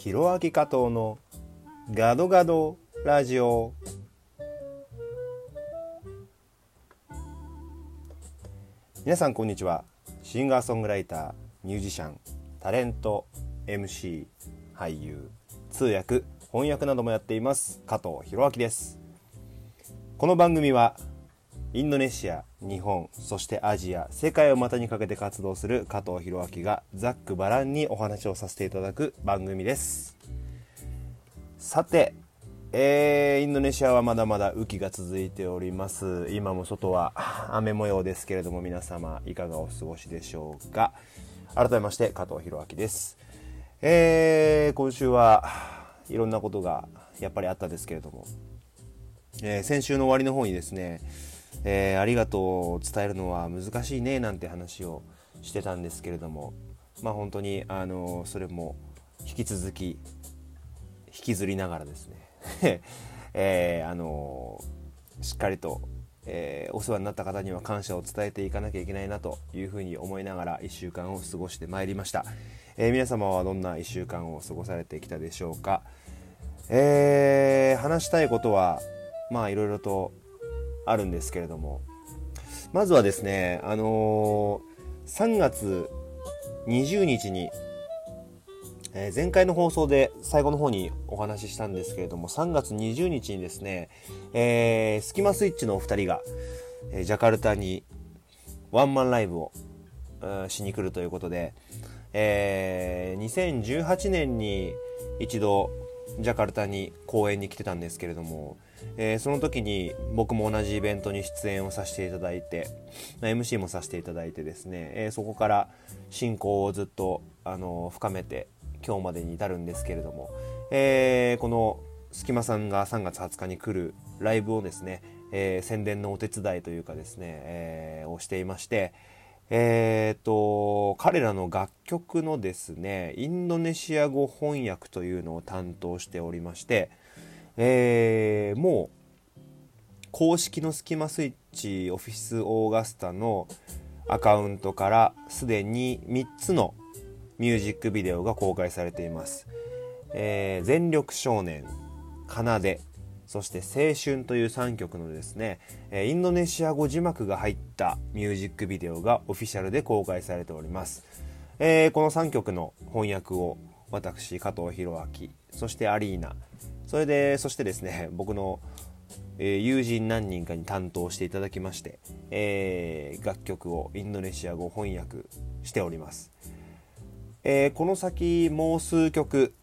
ひろあき加藤のガドガドラジオ。皆さんこんにちは。シンガーソングライターミュージシャンタレント MC 俳優通訳翻訳などもやっています加藤弘明です。この番組はインドネシア、日本、そしてアジア、世界を股にかけて活動する加藤弘明がざっくばらんにお話をさせていただく番組です。さて、えー、インドネシアはまだまだ雨季が続いております。今も外は雨模様ですけれども皆様いかがお過ごしでしょうか？改めまして加藤弘明です。えー、今週はいろんなことがやっぱりあったですけれども、えー、先週の終わりの方にですね、えー、ありがとうを伝えるのは難しいねなんて話をしてたんですけれどもまあ本当にあのそれも引き続き引きずりながらですね。えー、あのしっかりと、えー、お世話になった方には感謝を伝えていかなきゃいけないなというふうに思いながら1週間を過ごしてまいりました、えー、皆様はどんな1週間を過ごされてきたでしょうか、え話したいことはまあいろいろとあるんですけれども、まずはですね、あのー、3月20日に、えー、前回の放送で最後の方にお話ししたんですけれども、3月20日にですね、えー、スキマスイッチのお二人が、え、ジャカルタにワンマンライブを、しに来るということで、えー、2018年に一度ジャカルタに公演に来てたんですけれども、えー、その時に僕も同じイベントに出演をさせていただいて、MC もさせていただいてですね、えー、そこから進行をずっと、あの深めて今日までに至るんですけれども、えー、この隙間さんが3月20日に来るライブをですね、え宣伝のお手伝いというかですね、えをしていまして、えっ、と、彼らの楽曲のですね、インドネシア語翻訳というのを担当しておりまして、えー、もう公式のスキマスイッチオフィスオーガスタのアカウントからすでに3つのミュージックビデオが公開されています。えー、全力少年、奏で、そして青春という3曲のですね、インドネシア語字幕が入ったミュージックビデオがオフィシャルで公開されております。えー、この3曲の翻訳を私、加藤弘明、そしてアリーナ、それで、そしてですね、僕の、えー、友人何人かに担当していただきまして、えー、楽曲をインドネシア語翻訳しております。え、この先もう数曲、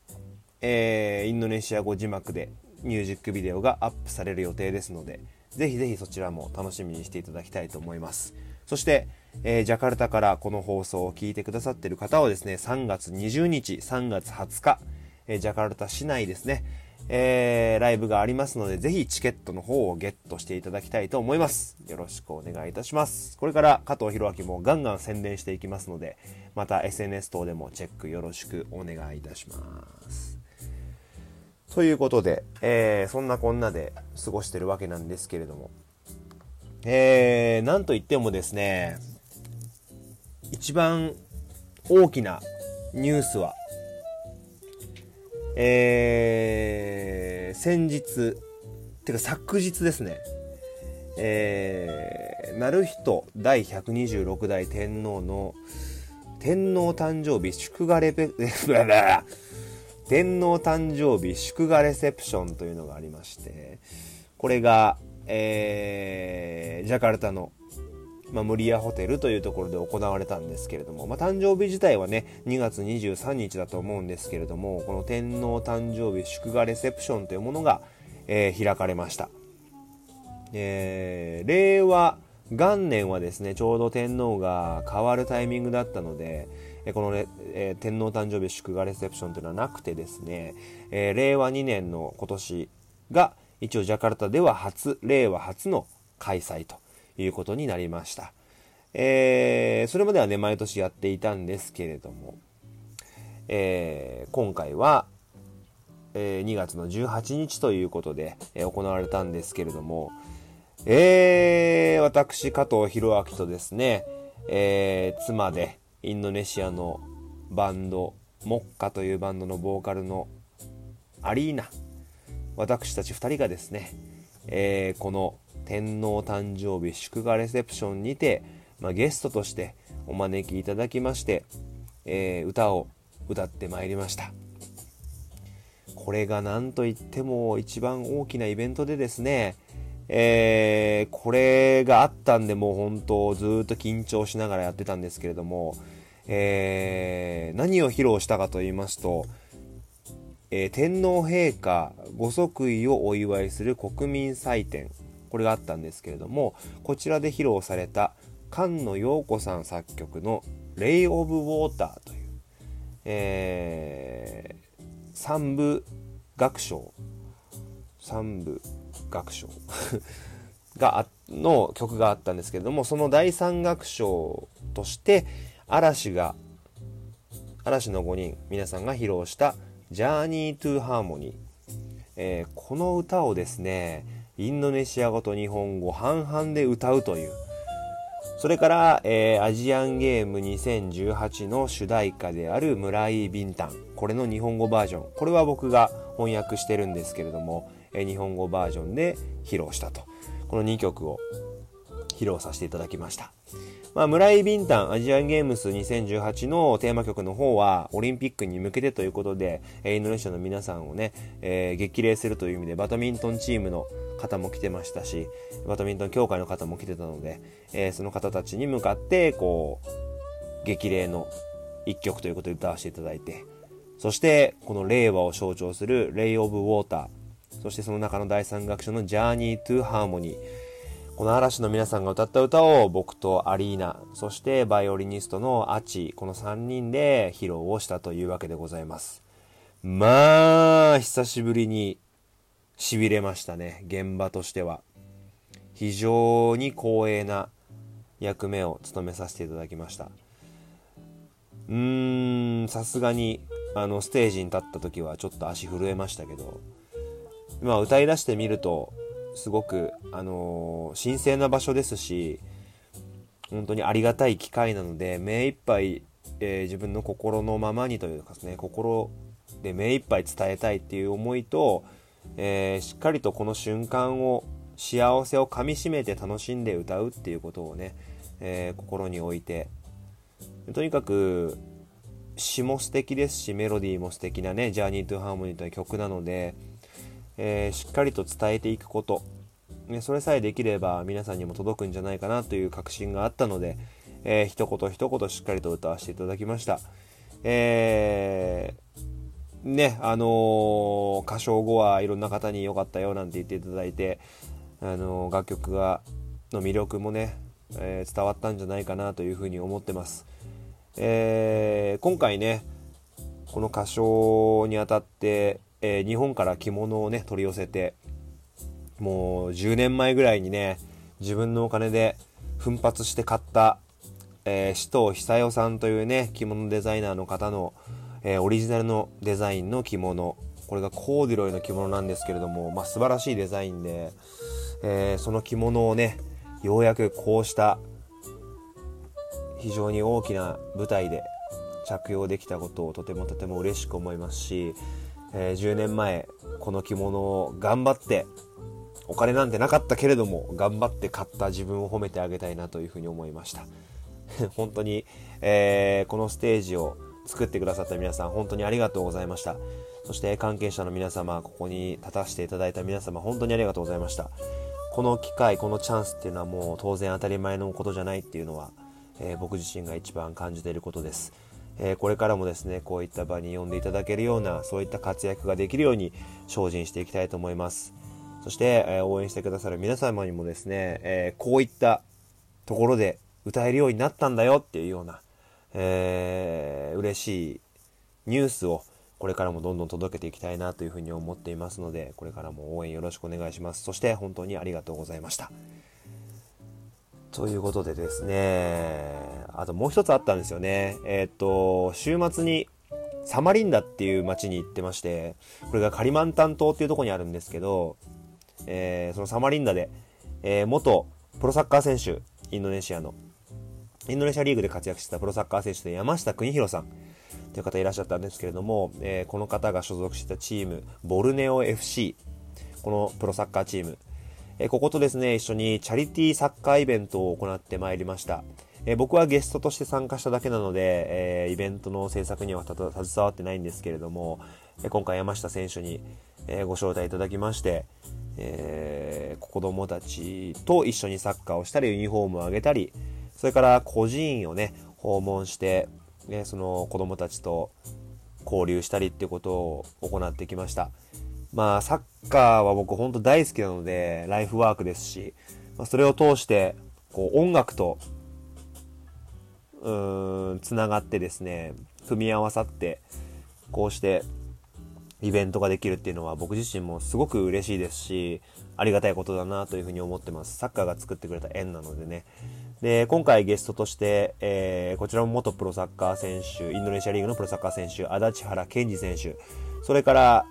えインドネシア語字幕でミュージックビデオがアップされる予定ですので、ぜひぜひそちらも楽しみにしていただきたいと思います。そして、えー、ジャカルタからこの放送を聞いてくださっている方はですね、3月20日、3月20日、えー、ジャカルタ市内ですね、えー、ライブがありますので、ぜひチケットの方をゲットしていただきたいと思います。よろしくお願いいたします。これから加藤弘明もガンガン宣伝していきますので、また SNS 等でもチェックよろしくお願いいたします。ということで、えー、そんなこんなで過ごしてるわけなんですけれども、えー、なんといってもですね、一番大きなニュースは、えー、先日、てか昨日ですね、えー、なるひと第126代天皇の天皇誕生日祝賀レペ、天皇誕生日祝賀レセプションというのがありまして、これが、えー、ジャカルタのまあ、ムリアホテルというところで行われたんですけれども、まあ、誕生日自体はね、2月23日だと思うんですけれども、この天皇誕生日祝賀レセプションというものが、えー、開かれました。えー、令和元年はですね、ちょうど天皇が変わるタイミングだったので、このね、えー、天皇誕生日祝賀レセプションというのはなくてですね、えー、令和2年の今年が一応ジャカルタでは初、令和初の開催ということになりました。えー、それまではね、毎年やっていたんですけれども、えー、今回は、えー、2月の18日ということで、えー、行われたんですけれども、えー、私、加藤博明とですね、えー、妻でインドネシアのバンド、モッカというバンドのボーカルのアリーナ。私たち2人がですね、えー、この天皇誕生日祝賀レセプションにて、まあ、ゲストとしてお招きいただきまして、えー、歌を歌ってまいりました。これが何といっても一番大きなイベントでですね、えー、これがあったんでもう本当ずっと緊張しながらやってたんですけれども、えー、何を披露したかと言いますと、えー、天皇陛下ご即位をお祝いする国民祭典これがあったんですけれどもこちらで披露された菅野陽子さん作曲の「レイ・オブ・ウォーター」という、えー、三部楽章。三部楽章。がの曲があったんですけれどもその第三楽章として嵐が嵐の5人皆さんが披露した「Journey to Harmony」えー、この歌をですねインドネシア語と日本語半々で歌うという。それから、えー、アジアンゲーム2018の主題歌である村井ビンタン。これの日本語バージョン。これは僕が翻訳してるんですけれども、日本語バージョンで披露したと。この2曲を披露させていただきました。まあ、村井ビンタンアジアンゲームス2018のテーマ曲の方はオリンピックに向けてということで、インドネシアの皆さんをね、えー、激励するという意味でバドミントンチームの方も来てましたし、バドミントン協会の方も来てたので、えー、その方たちに向かって、こう、激励の一曲ということで歌わせていただいて、そして、この令和を象徴するレイ・オブ・ウォーター、そしてその中の第三楽章のジャーニー・トゥ・ハーモニー、この嵐の皆さんが歌った歌を僕とアリーナ、そしてバイオリニストのアチ、この3人で披露をしたというわけでございます。まあ、久しぶりに痺れましたね、現場としては。非常に光栄な役目を務めさせていただきました。うーん、さすがに、あの、ステージに立った時はちょっと足震えましたけど、まあ、歌い出してみると、すごく、あのー、神聖な場所ですし、本当にありがたい機会なので、目いっぱい、えー、自分の心のままにというかですね、心で目いっぱい伝えたいっていう思いと、えー、しっかりとこの瞬間を、幸せをかみしめて楽しんで歌うっていうことをね、え心に置いて、とにかく、詩も素敵ですし、メロディーも素敵なね、ジャーニートゥハーモニーという曲なので、えー、しっかりと伝えていくこと、ね、それさえできれば皆さんにも届くんじゃないかなという確信があったので、えー、一言一言しっかりと歌わせていただきました。えー、ね、あのー、歌唱後はいろんな方に良かったよなんて言っていただいて、あのー、楽曲が、の魅力もね、えー、伝わったんじゃないかなというふうに思ってます。えー、今回ね、この歌唱にあたって、えー、日本から着物をね、取り寄せて、もう10年前ぐらいにね、自分のお金で奮発して買った、えー、首藤久代さんというね、着物デザイナーの方の、えー、オリジナルのデザインの着物。これがコーデュロイの着物なんですけれども、まあ、素晴らしいデザインで、えー、その着物をね、ようやくこうした非常に大きな舞台で着用できたことをとてもとても嬉しく思いますし、えー、10年前この着物を頑張ってお金なんてなかったけれども頑張って買った自分を褒めてあげたいなというふうに思いました。本当に、えー、このステージを作ってくださった皆さん本当にありがとうございました。そして関係者の皆様ここに立たせていただいた皆様本当にありがとうございました。この機会このチャンスっていうのはもう当然当たり前のことじゃないっていうのは、えー、僕自身が一番感じていることです。えー、これからもですね、こういった場に呼んでいただけるような、そういった活躍ができるように精進していきたいと思います。そして、えー、応援してくださる皆様にもですね、えー、こういったところで歌えるようになったんだよっていうような、えー、嬉しいニュースをこれからもどんどん届けていきたいなというふうに思っていますので、これからも応援よろしくお願いします。そして本当にありがとうございました。ということでですね、あともう一つあったんですよね。えー、っと、週末にサマリンダっていう街に行ってまして、これがカリマンタン島っていうとこにあるんですけど、えー、そのサマリンダで、えー、元プロサッカー選手、インドネシアの、インドネシアリーグで活躍してたプロサッカー選手で山下邦弘さんっという方いらっしゃったんですけれども、えー、この方が所属してたチーム、ボルネオ FC、このプロサッカーチーム、え、こことですね、一緒にチャリティーサッカーイベントを行ってまいりました。え、僕はゲストとして参加しただけなので、えイベントの制作には携わってないんですけれども、え今回山下選手に、えご招待いただきまして、え子供たちと一緒にサッカーをしたり、ユニフォームをあげたり、それから孤児院をね、訪問して、ね、その子供たちと交流したりってことを行ってきました。まあ、サッカーは僕本当大好きなので、ライフワークですし、まあ、それを通して、こう、音楽と、うーん、つながってですね、組み合わさって、こうして、イベントができるっていうのは僕自身もすごく嬉しいですし、ありがたいことだなというふうに思ってます。サッカーが作ってくれた縁なのでね。で、今回ゲストとして、えー、こちらも元プロサッカー選手、インドネシアリーグのプロサッカー選手、足立原健二選手、それから、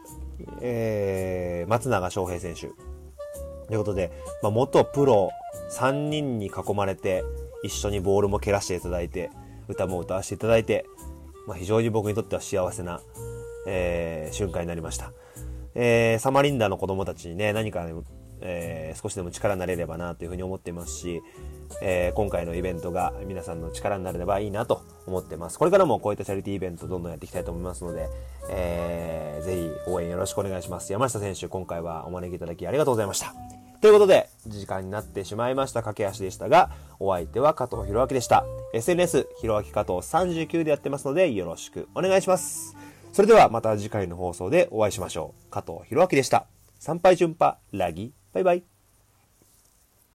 えー、松永翔平選手。ということで、まあ、元プロ3人に囲まれて、一緒にボールも蹴らせていただいて、歌も歌わせていただいて、まあ、非常に僕にとっては幸せな、えー、瞬間になりました。えー、サマリンダの子供たちにね、何か、ね、えー、少しでも力になれればなというふうに思っていますし、えー、今回のイベントが皆さんの力になれればいいなと思ってます。これからもこういったチャリティーイベントどんどんやっていきたいと思いますので、えー、ぜひ応援よろしくお願いします。山下選手、今回はお招きいただきありがとうございました。ということで、時間になってしまいました駆け足でしたが、お相手は加藤弘明でした。SNS、弘明加藤39でやってますので、よろしくお願いします。それではまた次回の放送でお会いしましょう。加藤弘明でした。参拝順波、ラギ、バイバイ。